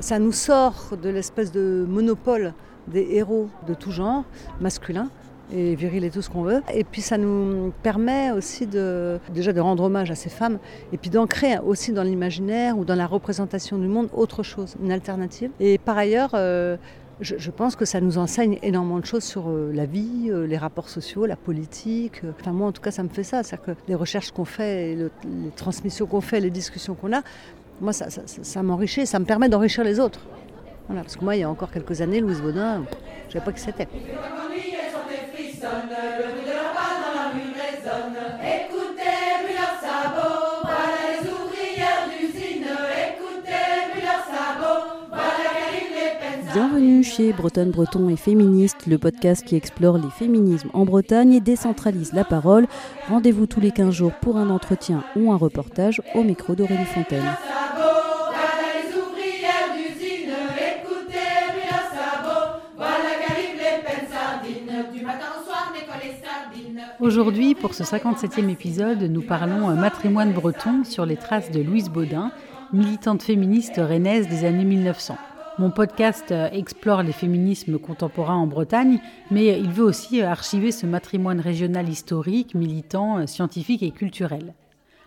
Ça nous sort de l'espèce de monopole des héros de tout genre, masculins et viril et tout ce qu'on veut. Et puis ça nous permet aussi de, déjà de rendre hommage à ces femmes et puis d'ancrer aussi dans l'imaginaire ou dans la représentation du monde autre chose, une alternative. Et par ailleurs, euh, je, pense que ça nous enseigne énormément de choses sur euh, la vie, euh, les rapports sociaux, la politique. Enfin moi en tout cas ça me fait ça, c'est-à-dire que les recherches qu'on fait, les transmissions qu'on fait, les discussions qu'on a, moi ça, ça m'enrichit, ça me permet d'enrichir les autres. Voilà, parce que moi il y a encore quelques années, Louise Baudin, je ne savais pas qui c'était. Bienvenue chez Bretonne Breton et Féministe, le podcast qui explore les féminismes en Bretagne et décentralise la parole. Rendez-vous tous les 15 jours pour un entretien ou un reportage au micro d'Aurélie Fontaine. Aujourd'hui, pour ce 57e épisode, nous parlons matrimoine breton sur les traces de Louise Baudin, militante féministe rennaise des années 1900. Mon podcast explore les féminismes contemporains en Bretagne, mais il veut aussi archiver ce matrimoine régional historique, militant, scientifique et culturel.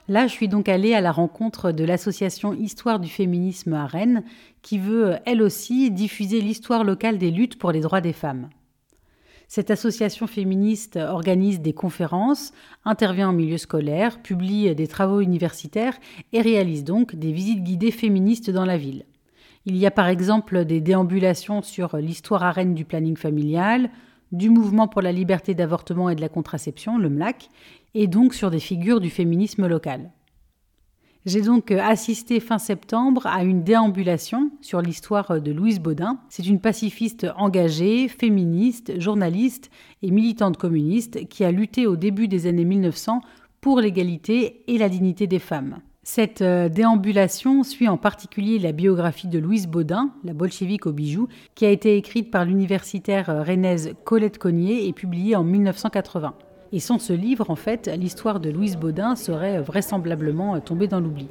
Là, je suis donc allée à la rencontre de l'association Histoire du féminisme à Rennes, qui veut, elle aussi, diffuser l'histoire locale des luttes pour les droits des femmes. Cette association féministe organise des conférences, intervient en milieu scolaire, publie des travaux universitaires et réalise donc des visites guidées féministes dans la ville. Il y a par exemple des déambulations sur l'histoire arène du planning familial, du mouvement pour la liberté d'avortement et de la contraception, le MLAC, et donc sur des figures du féminisme local. J'ai donc euh, assisté fin septembre à une déambulation sur l'histoire euh, de Louise Baudin. C'est une pacifiste engagée, féministe, journaliste et militante communiste qui a lutté au début des années 1900 pour l'égalité et la dignité des femmes. Cette euh, déambulation suit en particulier la biographie de Louise Baudin, la bolchevique au bijou, qui a été écrite par l'universitaire rennaise Colette Cognier et publiée en 1980. Et sans ce livre, en fait, l'histoire de Louise Baudin serait vraisemblablement tombée dans l'oubli.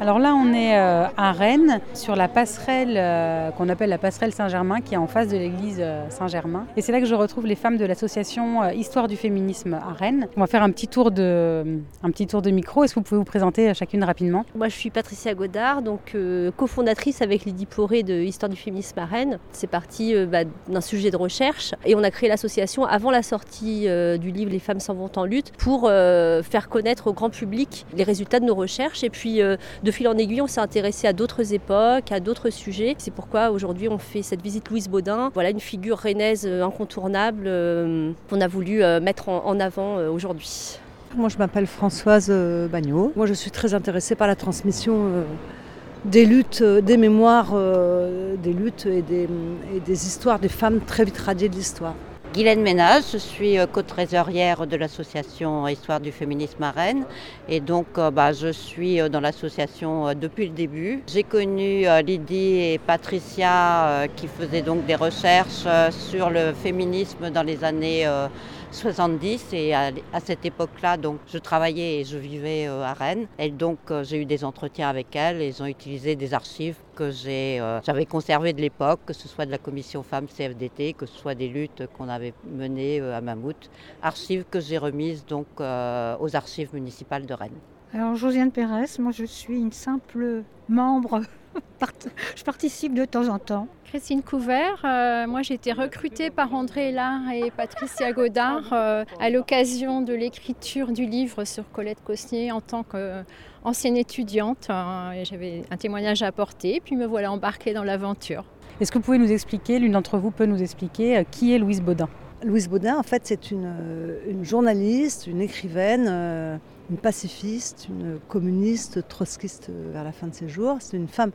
Alors là, on est euh, à Rennes, sur la passerelle euh, qu'on appelle la passerelle Saint-Germain, qui est en face de l'église euh, Saint-Germain. Et c'est là que je retrouve les femmes de l'association Histoire du féminisme à Rennes. On va faire un petit tour de, un petit tour de micro. Est-ce que vous pouvez vous présenter chacune rapidement? Moi, je suis Patricia Godard, donc cofondatrice avec Lydie Poré de Histoire du féminisme à Rennes. C'est parti bah, d'un sujet de recherche et on a créé l'association avant la sortie du livre Les femmes s'en vont en lutte pour faire connaître au grand public les résultats de nos recherches et puis de de fil en aiguille, on s'est intéressé à d'autres époques, à d'autres sujets. C'est pourquoi aujourd'hui on fait cette visite Louise Baudin. Voilà une figure rennaise euh, incontournable euh, qu'on a voulu euh, mettre en avant aujourd'hui. Moi je m'appelle Françoise Bagnot. Moi je suis très intéressée par la transmission des luttes, des mémoires, des luttes et des, et des histoires des femmes très vite radiées de l'histoire. Guylaine Ménage, je suis euh, co-trésorière de l'association Histoire du féminisme à Rennes et donc euh, bah, je suis euh, dans l'association depuis le début. J'ai connu Lydie et Patricia qui faisaient donc des recherches sur le féminisme dans les années 70 et à, cette époque-là, donc je travaillais et je vivais euh, à Rennes et donc euh, j'ai eu des entretiens avec elles et ils ont utilisé des archives que euh, j'avais conservées de l'époque, que ce soit de la commission femmes CFDT, que ce soit des luttes qu'on avait menées à Mammouth, archives que j'ai remises donc aux archives municipales de Rennes. Alors Josiane Pérez, moi je suis une simple membre je participe de temps en temps. Christine Couvert, euh, moi j'ai été recrutée par André Hélard et Patricia Godard euh, à l'occasion de l'écriture du livre sur Colette Cosnier en tant qu'ancienne étudiante. Euh, J'avais un témoignage à apporter, puis me voilà embarquée dans l'aventure. Est-ce que vous pouvez nous expliquer, l'une d'entre vous peut nous expliquer qui est Louise Baudin? Louise Baudin, en fait, c'est une, une, journaliste, une écrivaine une pacifiste, une communiste, trotskiste vers la fin de ses jours. C'est une femme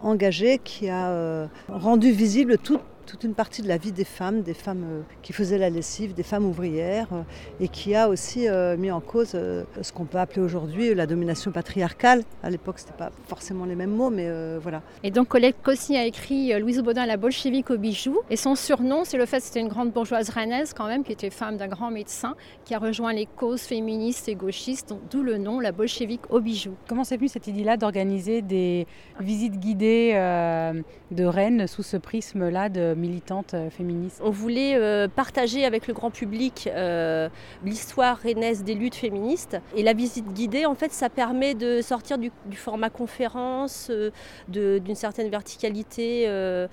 engagée qui a euh, rendu visible toutes toute une partie de la vie des femmes, des femmes euh, qui faisaient la lessive, des femmes ouvrières, euh, et qui a aussi mis en cause ce qu'on peut appeler aujourd'hui la domination patriarcale. À l'époque, ce n'était pas forcément les mêmes mots, mais voilà. Et donc Colette Cossy a écrit Louise Baudin, la bolchevique au bijou, et son surnom, c'est le fait que c'était une grande bourgeoise rennaise quand même, qui était femme d'un grand médecin, qui a rejoint les causes féministes et gauchistes, d'où le nom, la bolchevique au bijou. Comment s'est venue cette idée-là d'organiser des visites guidées de Rennes sous ce prisme-là de militante euh, féministe On voulait euh, partager avec le grand public euh, l'histoire rennaise des luttes féministes. Et la visite guidée, en fait, ça permet de sortir du, format conférence, d'une certaine verticalité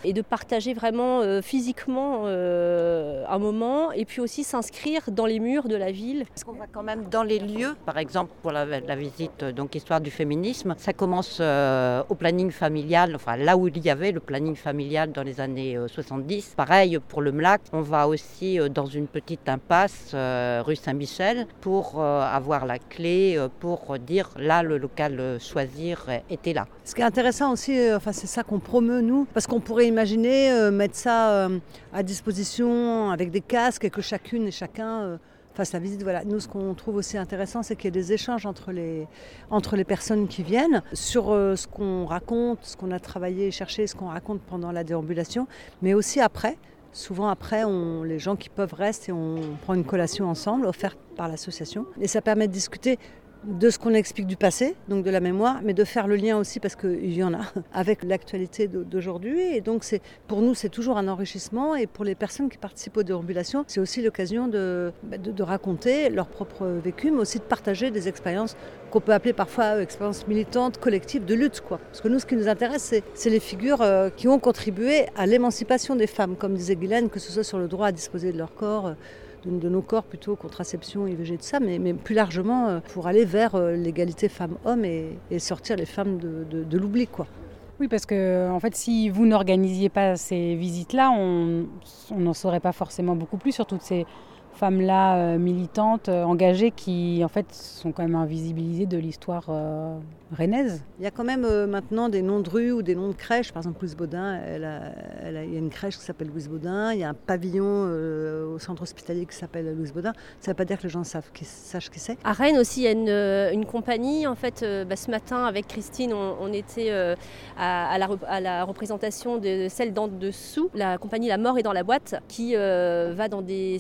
et de partager vraiment physiquement un moment et puis aussi s'inscrire dans les murs de la ville. Parce qu'on va quand même dans les lieux, par exemple pour la, la visite donc histoire du féminisme, ça commence au planning familial, enfin là où il y avait le planning familial dans les années 70. Euh, Pareil pour le MLAC, on va aussi euh, dans une petite impasse euh, rue Saint-Michel pour avoir la clé pour dire là le local choisir était là. Ce qui est intéressant aussi, enfin c'est ça qu'on promeut nous, parce qu'on pourrait imaginer mettre ça à disposition avec des casques et que chacune et chacun fasse la visite. Voilà. Nous, ce qu'on trouve aussi intéressant, c'est qu'il y ait des échanges entre les, entre les personnes qui viennent sur euh, ce qu'on raconte, ce qu'on a travaillé et cherché, ce qu'on raconte pendant la déambulation, mais aussi après. Souvent après, les gens qui peuvent restent et on prend une collation ensemble, offerte par l'association. Et ça permet de discuter de ce qu'on explique du passé, donc de la mémoire, mais de faire le lien aussi, parce qu'il y en a, avec l'actualité d'aujourd'hui. Et donc pour nous, c'est toujours un enrichissement. Et pour les personnes qui participent aux déambulations, c'est aussi l'occasion de, bah, raconter leur propre vécu, mais aussi de partager des expériences qu'on peut appeler parfois euh, expériences militantes, collectives, de lutte. Parce que nous, ce qui nous intéresse, c'est, les figures euh, qui ont contribué à l'émancipation des femmes, comme disait Guylaine, que ce soit sur le droit à disposer de leur corps, de, nos corps plutôt, contraception, IVG, tout ça, mais, mais plus largement euh, pour aller vers euh, l'égalité femmes-hommes et, sortir les femmes de, de l'oubli. quoi. Oui, parce que en fait, si vous n'organisiez pas ces visites-là, on n'en saurait pas forcément beaucoup plus sur toutes ces femmes-là euh, militantes, euh, engagées, qui en fait sont quand même invisibilisées de l'histoire euh, rennaise. Il y a quand même maintenant des noms de rues ou des noms de crèches. Par exemple, Louise Baudin, elle il y a une crèche qui s'appelle Louise Baudin. Il y a un pavillon au centre hospitalier qui s'appelle Louise Baudin. Ça ne veut pas dire que les gens savent, sachent qui c'est. À Rennes aussi, il y a une, compagnie. En fait, bah, ce matin, avec Christine, on, était à, la, représentation de celle d'en dessous, la compagnie La Mort est dans la boîte, qui va dans des,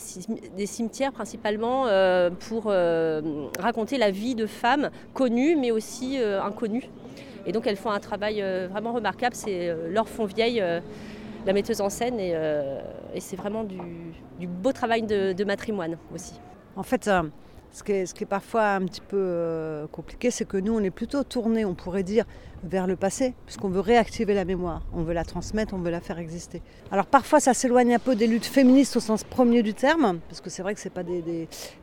des cimetières principalement euh, pour euh, raconter la vie de femmes connues mais aussi euh, inconnues. Et donc elles font un travail vraiment remarquable. C'est Laure Fonvieille, la metteuse en scène, et, c'est vraiment du, beau travail de, de matrimoine aussi. En fait, ce qui, est, parfois un petit peu euh, compliqué, c'est que nous, on est plutôt tourné, on pourrait dire, vers le passé, puisqu'on veut réactiver la mémoire, on veut la transmettre, on veut la faire exister. Alors parfois, ça s'éloigne un peu des luttes féministes au sens premier du terme, parce que c'est vrai que ce n'est pas des,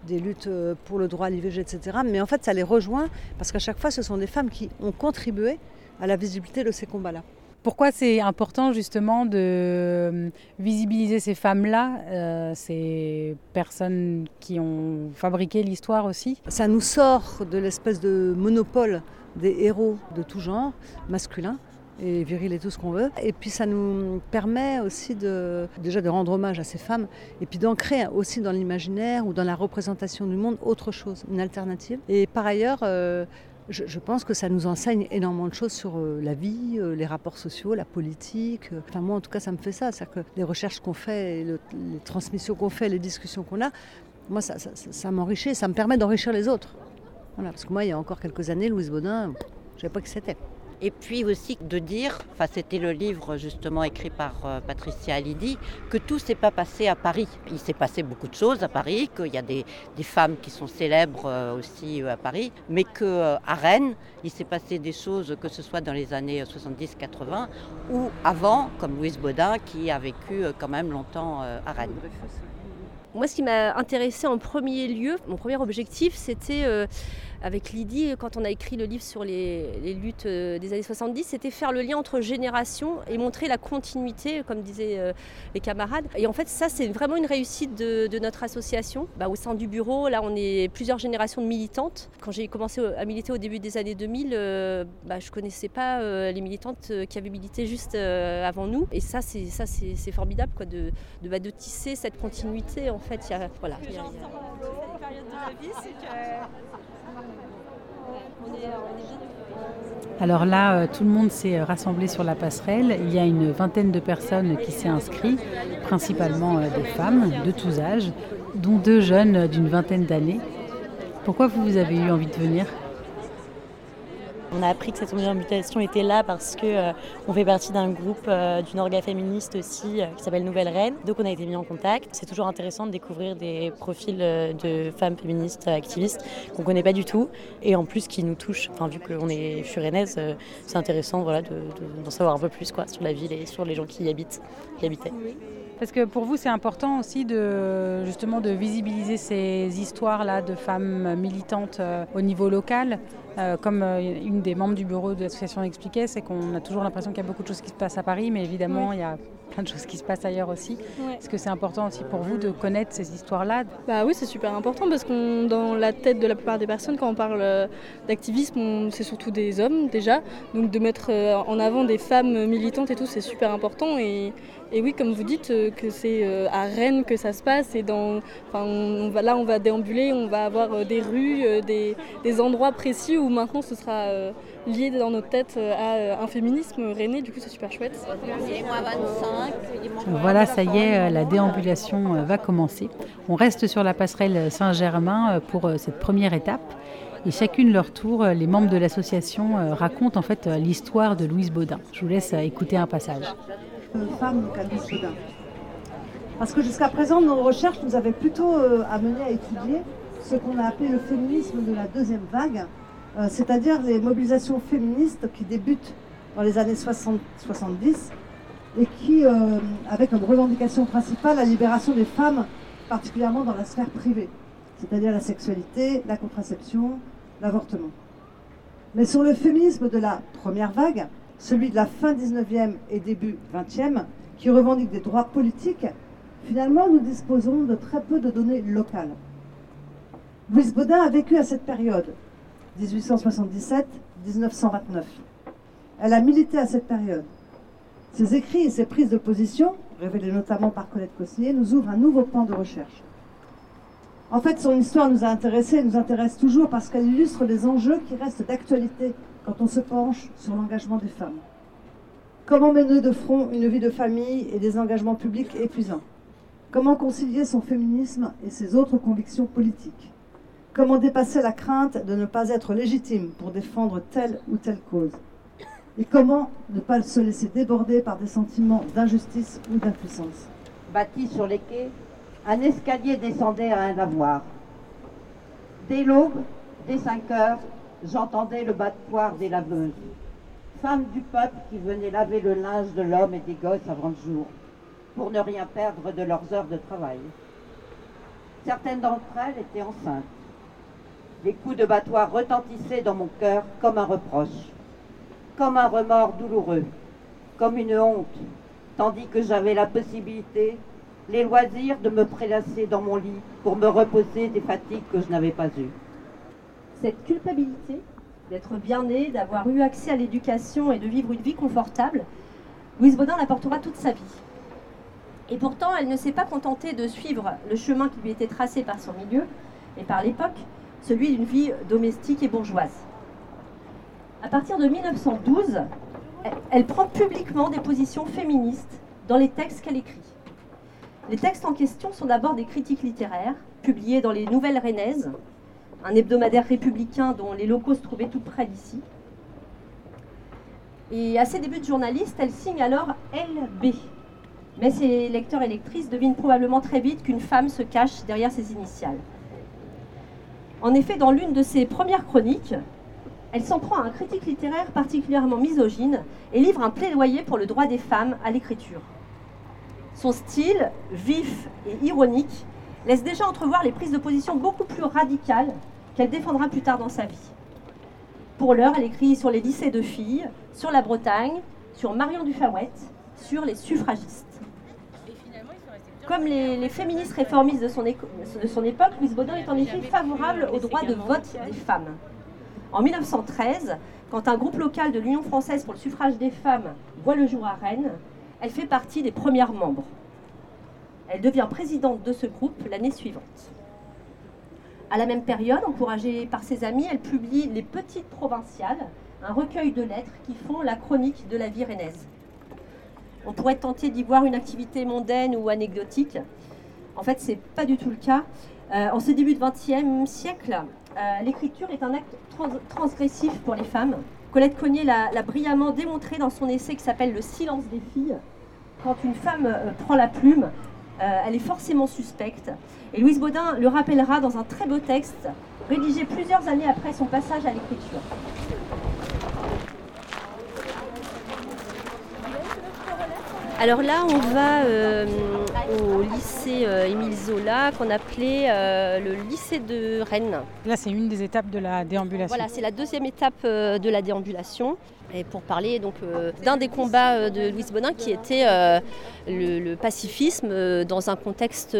des, luttes euh, pour le droit à l'IVG, etc. Mais en fait, ça les rejoint, parce qu'à chaque fois, ce sont des femmes qui ont contribué à la visibilité de ces combats-là. Pourquoi c'est important justement de euh, visibiliser ces femmes-là, euh, ces personnes qui ont fabriqué l'histoire aussi? Ça nous sort de l'espèce de monopole des héros de tout genre, masculins et viril et tout ce qu'on veut. Et puis ça nous permet aussi de, déjà de rendre hommage à ces femmes et puis d'ancrer aussi dans l'imaginaire ou dans la représentation du monde autre chose, une alternative. Et par ailleurs, euh, je, pense que ça nous enseigne énormément de choses sur euh, la vie, euh, les rapports sociaux, la politique. Enfin, moi, en tout cas, ça me fait ça. C'est-à-dire que les recherches qu'on fait, les transmissions qu'on fait, les discussions qu'on a, moi, ça, ça, m'enrichit, ça me permet d'enrichir les autres. Parce que moi, il y a encore quelques années, Louise Baudin, je ne savais pas qui c'était. Et puis aussi de dire, enfin c'était le livre justement écrit par euh, Patricia Alidi, que tout s'est pas passé à Paris. Il s'est passé beaucoup de choses à Paris, qu'il y a des, femmes qui sont célèbres euh, aussi euh, à Paris, mais qu'à Rennes, il s'est passé des choses, que ce soit dans les années 70-80 ou avant, comme Louise Baudin qui a vécu quand même longtemps à Rennes. Moi, ce qui m'a intéressé en premier lieu, mon premier objectif, c'était avec Lydie, quand on a écrit le livre sur les, luttes euh, des années 70, c'était faire le lien entre générations et montrer la continuité, comme disaient euh, les camarades. Et en fait, ça, c'est vraiment une réussite de, notre association. Bah, au sein du bureau, là, on est plusieurs générations de militantes. Quand j'ai commencé à militer au début des années 2000, bah, je ne connaissais pas les militantes qui avaient milité juste avant nous. Et ça, c'est ça, c'est formidable, quoi, de, de, bah, de tisser cette continuité. En fait, il y a, voilà. Il y a, alors là, euh, tout le monde s'est rassemblé sur la passerelle. Il y a une vingtaine de personnes qui s'est inscrites, principalement euh, des femmes de tous âges, dont deux jeunes d'une vingtaine d'années. Pourquoi vous avez eu envie de venir? On a appris que cette mutation était là parce que euh, on fait partie d'un groupe euh, d'une orga féministe aussi euh, qui s'appelle Nouvelle Reine. Donc on a été mis en contact. C'est toujours intéressant de découvrir des profils de femmes féministes activistes qu'on connaît pas du tout et en plus qui nous touchent. Enfin vu qu'on est furennaise, c'est intéressant d'en savoir un peu plus sur la ville et sur les gens qui y habitent, habitaient. Parce que pour vous, c'est important aussi de justement de visibiliser ces histoires-là de femmes militantes au niveau local. Euh, comme euh, une des membres du bureau de l'association expliquait, c'est qu'on a toujours l'impression qu'il y a beaucoup de choses qui se passent à Paris, mais évidemment, il y a plein de choses qui se passent ailleurs aussi. Est-ce que c'est important aussi pour vous de connaître ces histoires-là? Bah oui, c'est super important parce que dans la tête de la plupart des personnes, quand on parle euh, d'activisme, c'est surtout des hommes déjà. Donc de mettre en avant des femmes militantes et tout, c'est super important. Et, et oui, comme vous dites, que c'est à Rennes que ça se passe. Et dans, on va, là, on va déambuler, on va avoir des rues, des, des endroits précis où maintenant ce sera euh, lié dans notre tête euh, à euh, un féminisme rennais, du coup c'est super chouette. Voilà, ça y est, la déambulation va commencer. On reste sur la passerelle Saint-Germain pour cette première étape. Et chacune leur tour, les membres de l'association racontent en fait l'histoire de Louise Baudin. Je vous laisse écouter un passage. Femme Louise Baudin. Parce que jusqu'à présent, nos recherches nous avaient plutôt amené à étudier ce qu'on a appelé le féminisme de la deuxième vague, euh, c'est-à-dire les mobilisations féministes qui débutent dans les années 60-70 et qui, euh, avec une revendication principale, la libération des femmes, particulièrement dans la sphère privée, c'est-à-dire la sexualité, la contraception, l'avortement. Mais sur le féminisme de la première vague, celui de la fin 19e et début 20e, qui revendique des droits politiques, finalement nous disposons de très peu de données locales. Louise Baudin a vécu à cette période 1877-1929. Elle a milité à cette période. Ses écrits et ses prises de position, révélées notamment par Colette Cosnier, nous ouvrent un nouveau pan de recherche. En fait, son histoire nous a intéressés et nous intéresse toujours parce qu'elle illustre les enjeux qui restent d'actualité quand on se penche sur l'engagement des femmes. Comment mener de front une vie de famille et des engagements publics épuisants? Comment concilier son féminisme et ses autres convictions politiques? Comment dépasser la crainte de ne pas être légitime pour défendre telle ou telle cause Et comment ne pas se laisser déborder par des sentiments d'injustice ou d'impuissance Bâti sur les quais, un escalier descendait à un lavoir. Dès l'aube, dès 5 heures, j'entendais le battoir des laveuses. Femmes du peuple qui venaient laver le linge de l'homme et des gosses avant le jour, pour ne rien perdre de leurs heures de travail. Certaines d'entre elles étaient enceintes. Les coups de battoir retentissaient dans mon cœur comme un reproche, comme un remords douloureux, comme une honte, tandis que j'avais la possibilité, les loisirs de me prélasser dans mon lit pour me reposer des fatigues que je n'avais pas eues. Cette culpabilité d'être bien née, d'avoir eu accès à l'éducation et de vivre une vie confortable, Louise Baudin l'apportera toute sa vie. Et pourtant, elle ne s'est pas contentée de suivre le chemin qui lui était tracé par son milieu et par l'époque, celui d'une vie domestique et bourgeoise. À partir de 1912, elle prend publiquement des positions féministes dans les textes qu'elle écrit. Les textes en question sont d'abord des critiques littéraires, publiées dans les Nouvelles Rennaises, un hebdomadaire républicain dont les locaux se trouvaient tout près d'ici. Et à ses débuts de journaliste, elle signe alors LB. Mais ses lecteurs et lectrices devinent probablement très vite qu'une femme se cache derrière ses initiales. En effet, dans l'une de ses premières chroniques, elle s'en prend à un critique littéraire particulièrement misogyne et livre un plaidoyer pour le droit des femmes à l'écriture. Son style, vif et ironique, laisse déjà entrevoir les prises de position beaucoup plus radicales qu'elle défendra plus tard dans sa vie. Pour l'heure, elle écrit sur les lycées de filles, sur la Bretagne, sur Marion Dufayette, sur les suffragistes. Comme les, féministes réformistes de son, époque, Louise Baudin est en effet favorable au droit de vote des femmes. En 1913, quand un groupe local de l'Union française pour le suffrage des femmes voit le jour à Rennes, elle fait partie des premières membres. Elle devient présidente de ce groupe l'année suivante. À la même période, encouragée par ses amis, elle publie Les Petites Provinciales, un recueil de lettres qui font la chronique de la vie rennaise. On pourrait tenter d'y voir une activité mondaine ou anecdotique. En fait, ce n'est pas du tout le cas. Euh, en ce début du XXe siècle, euh, l'écriture est un acte transgressif pour les femmes. Colette Cognier l'a brillamment démontré dans son essai qui s'appelle Le silence des filles. Quand une femme euh, prend la plume, elle est forcément suspecte. Et Louise Baudin le rappellera dans un très beau texte, rédigé plusieurs années après son passage à l'écriture. Alors là, on va euh, au lycée euh, Émile Zola, qu'on appelait euh, le lycée de Rennes. Là, c'est une des étapes de la déambulation. Voilà, c'est la deuxième étape de la déambulation. Et pour parler donc d'un des combats de Louise Bonin qui était le, pacifisme dans un contexte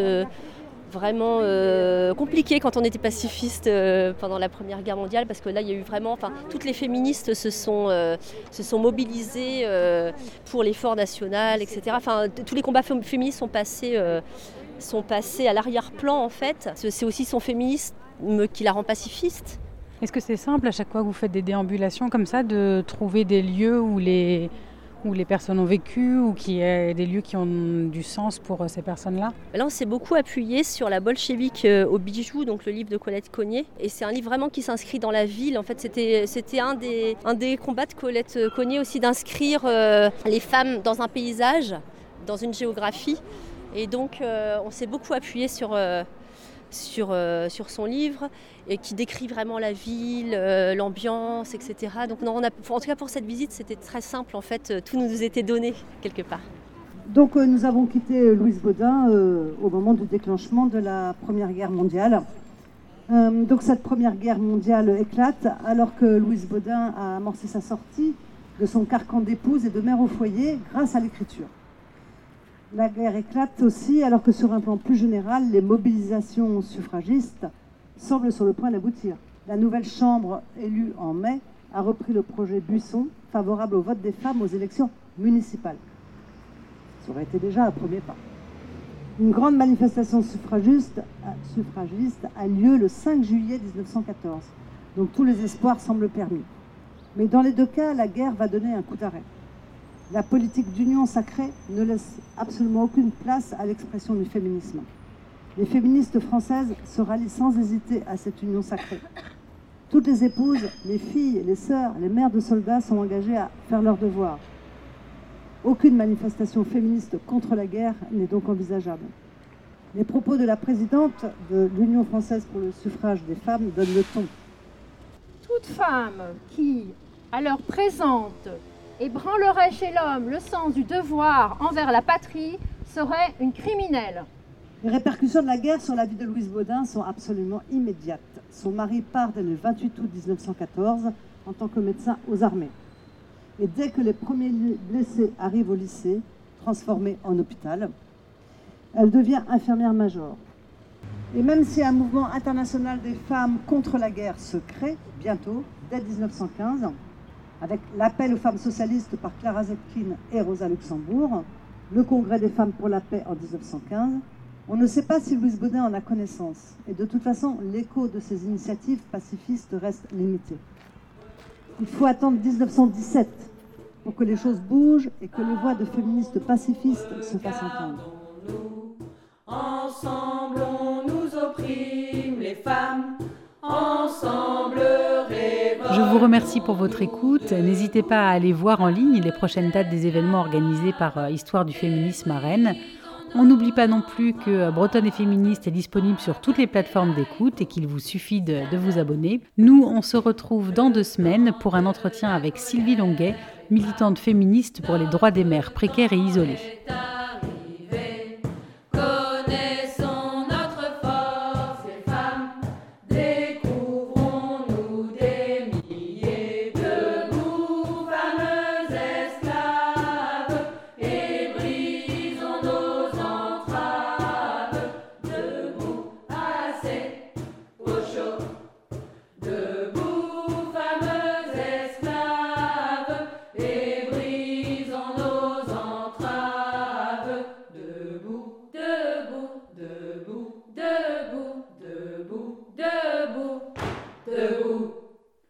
vraiment euh, compliqué quand on était pacifiste euh, pendant la Première Guerre mondiale, parce que là, il y a eu vraiment, enfin, toutes les féministes se sont, euh, se sont mobilisées pour l'effort national, etc. Enfin, tous les combats féministes sont passés, sont passés à l'arrière-plan, en fait. C'est aussi son féminisme qui la rend pacifiste. Est-ce que c'est simple à chaque fois que vous faites des déambulations comme ça de trouver des lieux où les où les personnes ont vécu ou qui est des lieux qui ont du sens pour euh, ces personnes-là Là, on s'est beaucoup appuyé sur la bolchevique euh, au bijou, donc le livre de Colette Cognier. Et c'est un livre vraiment qui s'inscrit dans la ville. En fait, c'était, un, des, combats de Colette Cognier aussi d'inscrire euh, les femmes dans un paysage, dans une géographie. Et donc, on s'est beaucoup appuyé sur sur, euh, sur son livre et qui décrit vraiment la ville, euh, l'ambiance, etc. Donc en tout cas pour cette visite, c'était très simple en fait, euh, tout nous était donné quelque part. Donc nous avons quitté Louise Baudin au moment du déclenchement de la Première Guerre mondiale. donc cette Première Guerre mondiale éclate alors que Louise Baudin a amorcé sa sortie de son carcan d'épouse et de mère au foyer grâce à l'écriture. La guerre éclate aussi alors que sur un plan plus général, les mobilisations suffragistes semblent sur le point d'aboutir. La nouvelle Chambre élue en mai a repris le projet Buisson favorable au vote des femmes aux élections municipales. Ça aurait été déjà un premier pas. Une grande manifestation suffragiste, a lieu le 5 juillet 1914. Donc tous les espoirs semblent permis. Mais dans les deux cas, la guerre va donner un coup d'arrêt. La politique d'union sacrée ne laisse absolument aucune place à l'expression du féminisme. Les féministes françaises se rallient sans hésiter à cette union sacrée. Toutes les épouses, les filles, les sœurs, les mères de soldats sont engagées à faire leur devoir. Aucune manifestation féministe contre la guerre n'est donc envisageable. Les propos de la présidente de l'Union française pour le suffrage des femmes donnent le ton. Toute femme qui, à l'heure présente, ébranlerait chez l'homme le sens du devoir envers la patrie serait une criminelle. Les répercussions de la guerre sur la vie de Louise Baudin sont absolument immédiates. Son mari part dès le 28 août 1914 en tant que médecin aux armées. Et dès que les premiers blessés arrivent au lycée, transformé en hôpital, elle devient infirmière-major. Et même si un mouvement international des femmes contre la guerre se crée bientôt, dès 1915, avec l'appel aux femmes socialistes par Clara Zetkin et Rosa Luxembourg, le Congrès des femmes pour la paix en 1915. On ne sait pas si Louise Baudin en a connaissance. Et de toute façon, l'écho de ces initiatives pacifistes reste limité. Il faut attendre 1917 pour que les choses bougent et que les voix de féministes pacifistes se fassent entendre. Ensemble, on nous opprime les femmes. Vous remercie pour votre écoute. N'hésitez pas à aller voir en ligne les prochaines dates des événements organisés par euh, Histoire du féminisme à Rennes. On n'oublie pas non plus que euh, Bretonne et féministe est disponible sur toutes les plateformes d'écoute et qu'il vous suffit de, de, vous abonner. Nous, on se retrouve dans deux semaines pour un entretien avec Sylvie Longuet, militante féministe pour les droits des mères précaires et isolées.